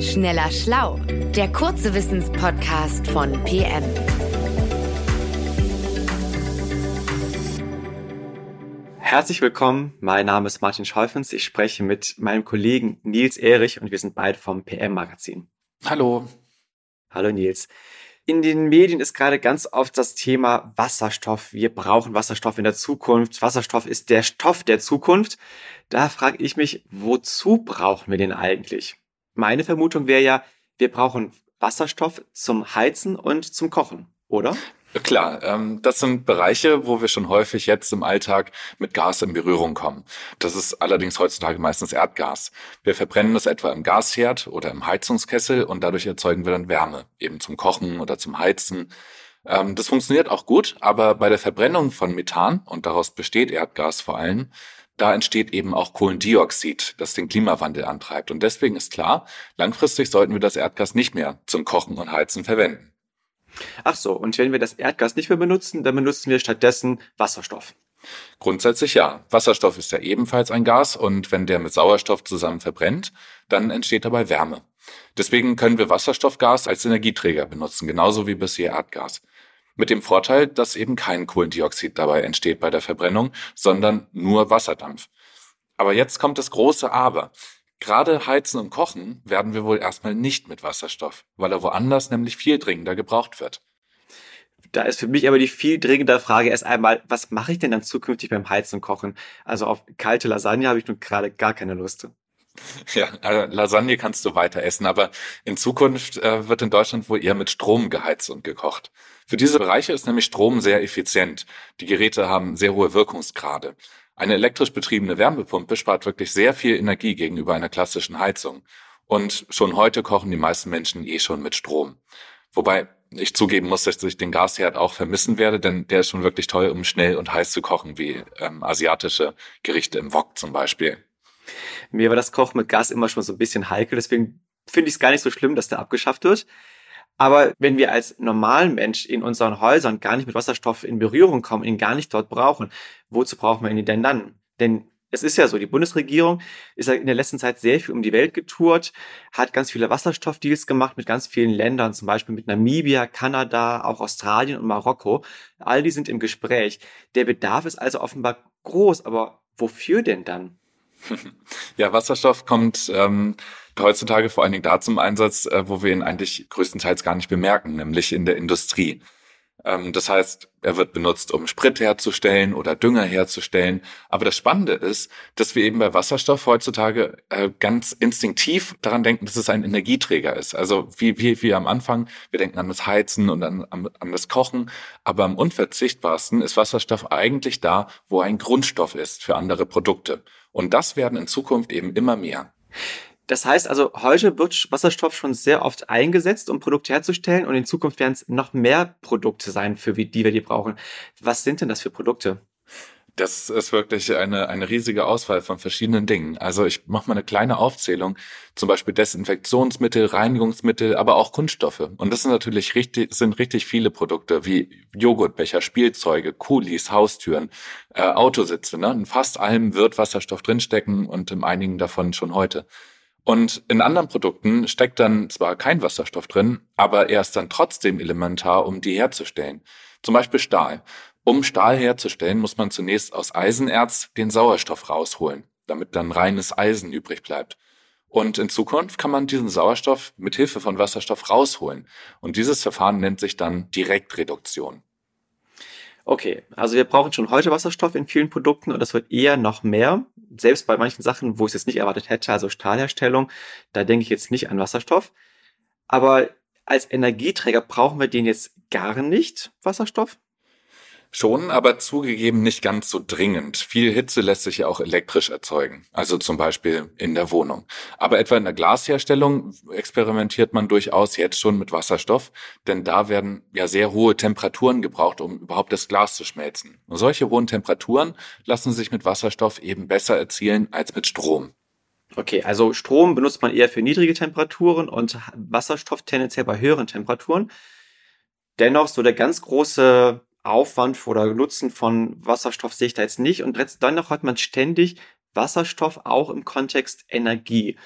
Schneller Schlau, der kurze Wissenspodcast von PM. Herzlich willkommen, mein Name ist Martin Scholfens. Ich spreche mit meinem Kollegen Nils Erich und wir sind beide vom PM-Magazin. Hallo. Hallo Nils. In den Medien ist gerade ganz oft das Thema Wasserstoff. Wir brauchen Wasserstoff in der Zukunft. Wasserstoff ist der Stoff der Zukunft. Da frage ich mich, wozu brauchen wir den eigentlich? Meine Vermutung wäre ja, wir brauchen Wasserstoff zum Heizen und zum Kochen, oder? Klar, ähm, das sind Bereiche, wo wir schon häufig jetzt im Alltag mit Gas in Berührung kommen. Das ist allerdings heutzutage meistens Erdgas. Wir verbrennen das etwa im Gasherd oder im Heizungskessel und dadurch erzeugen wir dann Wärme, eben zum Kochen oder zum Heizen. Ähm, das funktioniert auch gut, aber bei der Verbrennung von Methan, und daraus besteht Erdgas vor allem, da entsteht eben auch Kohlendioxid, das den Klimawandel antreibt. Und deswegen ist klar, langfristig sollten wir das Erdgas nicht mehr zum Kochen und Heizen verwenden. Ach so, und wenn wir das Erdgas nicht mehr benutzen, dann benutzen wir stattdessen Wasserstoff. Grundsätzlich ja. Wasserstoff ist ja ebenfalls ein Gas und wenn der mit Sauerstoff zusammen verbrennt, dann entsteht dabei Wärme. Deswegen können wir Wasserstoffgas als Energieträger benutzen, genauso wie bisher Erdgas. Mit dem Vorteil, dass eben kein Kohlendioxid dabei entsteht bei der Verbrennung, sondern nur Wasserdampf. Aber jetzt kommt das große Aber. Gerade Heizen und Kochen werden wir wohl erstmal nicht mit Wasserstoff, weil er woanders nämlich viel dringender gebraucht wird. Da ist für mich aber die viel dringende Frage erst einmal, was mache ich denn dann zukünftig beim Heizen und Kochen? Also auf kalte Lasagne habe ich nun gerade gar keine Lust. Ja, also Lasagne kannst du weiter essen, aber in Zukunft äh, wird in Deutschland wohl eher mit Strom geheizt und gekocht. Für diese Bereiche ist nämlich Strom sehr effizient. Die Geräte haben sehr hohe Wirkungsgrade. Eine elektrisch betriebene Wärmepumpe spart wirklich sehr viel Energie gegenüber einer klassischen Heizung. Und schon heute kochen die meisten Menschen eh schon mit Strom. Wobei ich zugeben muss, dass ich den Gasherd auch vermissen werde, denn der ist schon wirklich toll, um schnell und heiß zu kochen, wie ähm, asiatische Gerichte im Wok zum Beispiel. Mir war das Kochen mit Gas immer schon so ein bisschen heikel, deswegen finde ich es gar nicht so schlimm, dass der abgeschafft wird. Aber wenn wir als normalen Mensch in unseren Häusern gar nicht mit Wasserstoff in Berührung kommen, ihn gar nicht dort brauchen, wozu brauchen wir ihn denn dann? Denn es ist ja so, die Bundesregierung ist ja in der letzten Zeit sehr viel um die Welt getourt, hat ganz viele Wasserstoffdeals gemacht mit ganz vielen Ländern, zum Beispiel mit Namibia, Kanada, auch Australien und Marokko. All die sind im Gespräch. Der Bedarf ist also offenbar groß, aber wofür denn dann? Ja, Wasserstoff kommt ähm, heutzutage vor allen Dingen da zum Einsatz, äh, wo wir ihn eigentlich größtenteils gar nicht bemerken, nämlich in der Industrie. Ähm, das heißt, er wird benutzt, um Sprit herzustellen oder Dünger herzustellen. Aber das Spannende ist, dass wir eben bei Wasserstoff heutzutage äh, ganz instinktiv daran denken, dass es ein Energieträger ist. Also wie, wie, wie am Anfang, wir denken an das Heizen und an, an, an das Kochen. Aber am unverzichtbarsten ist Wasserstoff eigentlich da, wo ein Grundstoff ist für andere Produkte. Und das werden in Zukunft eben immer mehr. Das heißt also, heute wird Wasserstoff schon sehr oft eingesetzt, um Produkte herzustellen und in Zukunft werden es noch mehr Produkte sein, für die wir die brauchen. Was sind denn das für Produkte? Das ist wirklich eine, eine riesige Auswahl von verschiedenen Dingen. Also ich mache mal eine kleine Aufzählung. Zum Beispiel Desinfektionsmittel, Reinigungsmittel, aber auch Kunststoffe. Und das sind natürlich richtig, sind richtig viele Produkte wie Joghurtbecher, Spielzeuge, Kulis, Haustüren, äh, Autositze. Ne? In fast allem wird Wasserstoff drinstecken und in einigen davon schon heute. Und in anderen Produkten steckt dann zwar kein Wasserstoff drin, aber er ist dann trotzdem elementar, um die herzustellen. Zum Beispiel Stahl. Um Stahl herzustellen, muss man zunächst aus Eisenerz den Sauerstoff rausholen, damit dann reines Eisen übrig bleibt. Und in Zukunft kann man diesen Sauerstoff mit Hilfe von Wasserstoff rausholen. Und dieses Verfahren nennt sich dann Direktreduktion. Okay, also wir brauchen schon heute Wasserstoff in vielen Produkten und das wird eher noch mehr. Selbst bei manchen Sachen, wo ich es jetzt nicht erwartet hätte, also Stahlherstellung, da denke ich jetzt nicht an Wasserstoff. Aber als Energieträger brauchen wir den jetzt gar nicht, Wasserstoff? Schon, aber zugegeben nicht ganz so dringend. Viel Hitze lässt sich ja auch elektrisch erzeugen, also zum Beispiel in der Wohnung. Aber etwa in der Glasherstellung experimentiert man durchaus jetzt schon mit Wasserstoff, denn da werden ja sehr hohe Temperaturen gebraucht, um überhaupt das Glas zu schmelzen. Und solche hohen Temperaturen lassen sich mit Wasserstoff eben besser erzielen als mit Strom. Okay, also Strom benutzt man eher für niedrige Temperaturen und Wasserstoff tendenziell bei höheren Temperaturen. Dennoch so der ganz große Aufwand oder Nutzen von Wasserstoff sehe ich da jetzt nicht. Und dann noch hat man ständig Wasserstoff auch im Kontext Energie.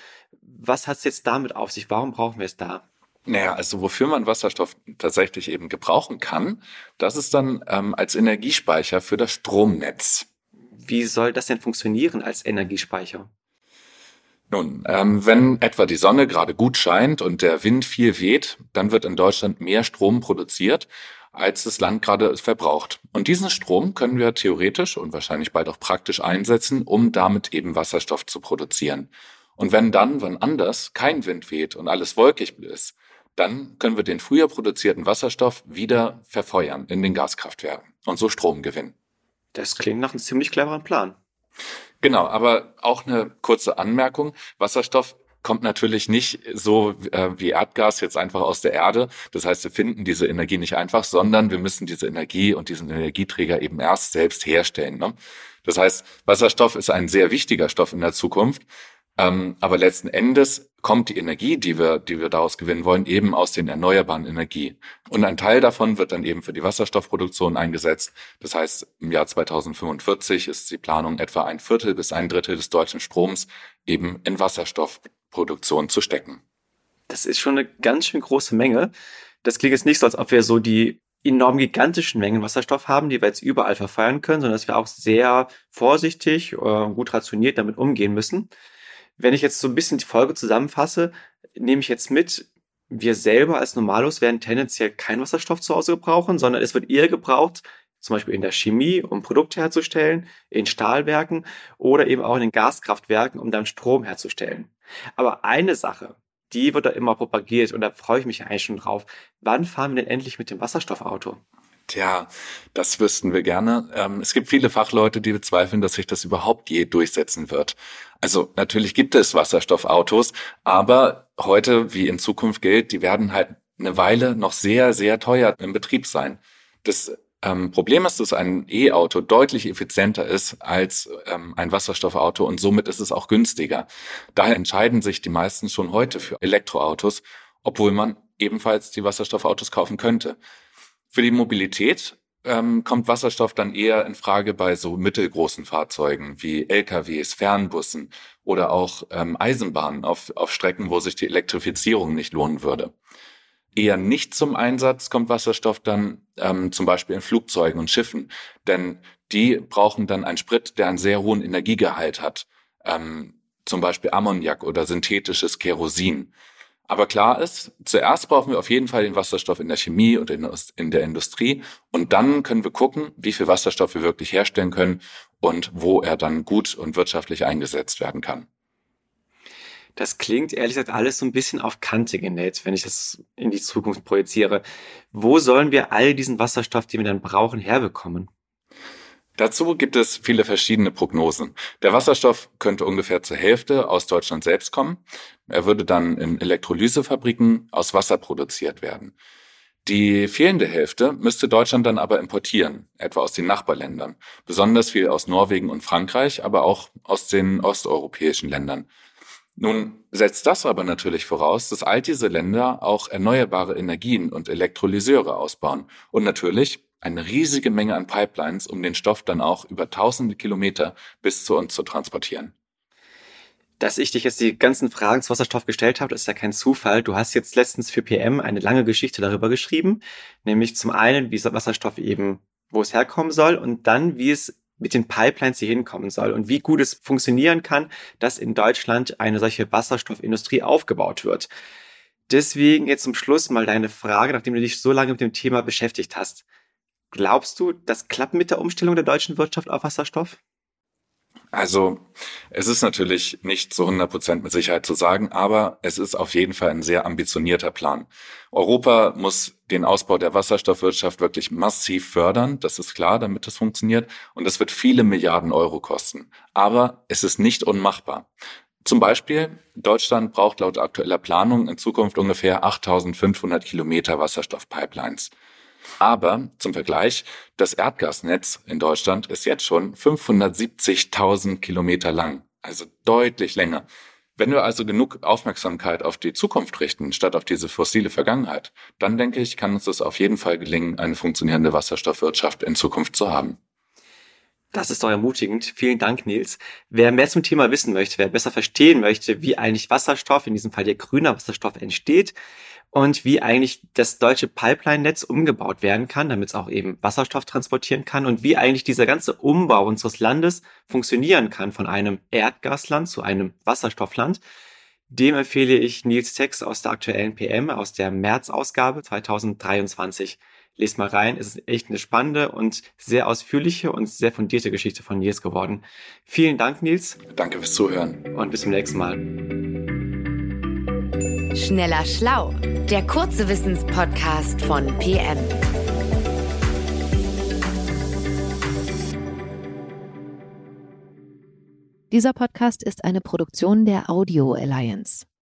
Was hat es jetzt damit auf sich? Warum brauchen wir es da? Naja, also wofür man Wasserstoff tatsächlich eben gebrauchen kann, das ist dann ähm, als Energiespeicher für das Stromnetz. Wie soll das denn funktionieren als Energiespeicher? Nun, ähm, wenn etwa die Sonne gerade gut scheint und der Wind viel weht, dann wird in Deutschland mehr Strom produziert, als das Land gerade verbraucht. Und diesen Strom können wir theoretisch und wahrscheinlich bald auch praktisch einsetzen, um damit eben Wasserstoff zu produzieren. Und wenn dann, wann anders, kein Wind weht und alles wolkig ist, dann können wir den früher produzierten Wasserstoff wieder verfeuern in den Gaskraftwerken und so Strom gewinnen. Das klingt nach einem ziemlich cleveren Plan. Genau, aber auch eine kurze Anmerkung. Wasserstoff kommt natürlich nicht so äh, wie Erdgas jetzt einfach aus der Erde. Das heißt, wir finden diese Energie nicht einfach, sondern wir müssen diese Energie und diesen Energieträger eben erst selbst herstellen. Ne? Das heißt, Wasserstoff ist ein sehr wichtiger Stoff in der Zukunft. Ähm, aber letzten Endes kommt die Energie, die wir, die wir daraus gewinnen wollen, eben aus den erneuerbaren Energien. Und ein Teil davon wird dann eben für die Wasserstoffproduktion eingesetzt. Das heißt, im Jahr 2045 ist die Planung etwa ein Viertel bis ein Drittel des deutschen Stroms eben in Wasserstoffproduktion zu stecken. Das ist schon eine ganz schön große Menge. Das klingt jetzt nicht so, als ob wir so die enorm gigantischen Mengen Wasserstoff haben, die wir jetzt überall verfeuern können, sondern dass wir auch sehr vorsichtig, äh, gut rationiert damit umgehen müssen. Wenn ich jetzt so ein bisschen die Folge zusammenfasse, nehme ich jetzt mit, wir selber als Normalos werden tendenziell keinen Wasserstoff zu Hause gebrauchen, sondern es wird eher gebraucht, zum Beispiel in der Chemie, um Produkte herzustellen, in Stahlwerken oder eben auch in den Gaskraftwerken, um dann Strom herzustellen. Aber eine Sache, die wird da immer propagiert und da freue ich mich eigentlich schon drauf. Wann fahren wir denn endlich mit dem Wasserstoffauto? Tja, das wüssten wir gerne. Ähm, es gibt viele Fachleute, die bezweifeln, dass sich das überhaupt je durchsetzen wird. Also natürlich gibt es Wasserstoffautos, aber heute, wie in Zukunft gilt, die werden halt eine Weile noch sehr, sehr teuer im Betrieb sein. Das ähm, Problem ist, dass ein E-Auto deutlich effizienter ist als ähm, ein Wasserstoffauto und somit ist es auch günstiger. Daher entscheiden sich die meisten schon heute für Elektroautos, obwohl man ebenfalls die Wasserstoffautos kaufen könnte. Für die Mobilität ähm, kommt Wasserstoff dann eher in Frage bei so mittelgroßen Fahrzeugen wie LKWs, Fernbussen oder auch ähm, Eisenbahnen auf, auf Strecken, wo sich die Elektrifizierung nicht lohnen würde. Eher nicht zum Einsatz kommt Wasserstoff dann ähm, zum Beispiel in Flugzeugen und Schiffen, denn die brauchen dann einen Sprit, der einen sehr hohen Energiegehalt hat, ähm, zum Beispiel Ammoniak oder synthetisches Kerosin. Aber klar ist, zuerst brauchen wir auf jeden Fall den Wasserstoff in der Chemie und in der Industrie. Und dann können wir gucken, wie viel Wasserstoff wir wirklich herstellen können und wo er dann gut und wirtschaftlich eingesetzt werden kann. Das klingt ehrlich gesagt alles so ein bisschen auf Kante genäht, wenn ich das in die Zukunft projiziere. Wo sollen wir all diesen Wasserstoff, den wir dann brauchen, herbekommen? Dazu gibt es viele verschiedene Prognosen. Der Wasserstoff könnte ungefähr zur Hälfte aus Deutschland selbst kommen. Er würde dann in Elektrolysefabriken aus Wasser produziert werden. Die fehlende Hälfte müsste Deutschland dann aber importieren, etwa aus den Nachbarländern, besonders viel aus Norwegen und Frankreich, aber auch aus den osteuropäischen Ländern. Nun setzt das aber natürlich voraus, dass all diese Länder auch erneuerbare Energien und Elektrolyseure ausbauen und natürlich eine riesige Menge an Pipelines, um den Stoff dann auch über tausende Kilometer bis zu uns zu transportieren. Dass ich dich jetzt die ganzen Fragen zu Wasserstoff gestellt habe, ist ja kein Zufall. Du hast jetzt letztens für PM eine lange Geschichte darüber geschrieben, nämlich zum einen, wie Wasserstoff eben, wo es herkommen soll und dann, wie es mit den Pipelines hier hinkommen soll und wie gut es funktionieren kann, dass in Deutschland eine solche Wasserstoffindustrie aufgebaut wird. Deswegen jetzt zum Schluss mal deine Frage, nachdem du dich so lange mit dem Thema beschäftigt hast. Glaubst du, das klappt mit der Umstellung der deutschen Wirtschaft auf Wasserstoff? Also es ist natürlich nicht zu 100 Prozent mit Sicherheit zu sagen, aber es ist auf jeden Fall ein sehr ambitionierter Plan. Europa muss den Ausbau der Wasserstoffwirtschaft wirklich massiv fördern, das ist klar, damit das funktioniert. Und es wird viele Milliarden Euro kosten. Aber es ist nicht unmachbar. Zum Beispiel, Deutschland braucht laut aktueller Planung in Zukunft ungefähr 8500 Kilometer Wasserstoffpipelines. Aber zum Vergleich, das Erdgasnetz in Deutschland ist jetzt schon 570.000 Kilometer lang, also deutlich länger. Wenn wir also genug Aufmerksamkeit auf die Zukunft richten, statt auf diese fossile Vergangenheit, dann denke ich, kann uns es auf jeden Fall gelingen, eine funktionierende Wasserstoffwirtschaft in Zukunft zu haben. Das ist doch ermutigend. Vielen Dank, Nils. Wer mehr zum Thema wissen möchte, wer besser verstehen möchte, wie eigentlich Wasserstoff, in diesem Fall der grüner Wasserstoff, entsteht und wie eigentlich das deutsche Pipeline-Netz umgebaut werden kann, damit es auch eben Wasserstoff transportieren kann und wie eigentlich dieser ganze Umbau unseres Landes funktionieren kann von einem Erdgasland zu einem Wasserstoffland, dem empfehle ich Nils Text aus der aktuellen PM, aus der März-Ausgabe 2023. Lest mal rein, es ist echt eine spannende und sehr ausführliche und sehr fundierte Geschichte von Nils geworden. Vielen Dank, Nils. Danke fürs Zuhören. Und bis zum nächsten Mal. Schneller Schlau, der kurze Wissenspodcast von PM. Dieser Podcast ist eine Produktion der Audio Alliance.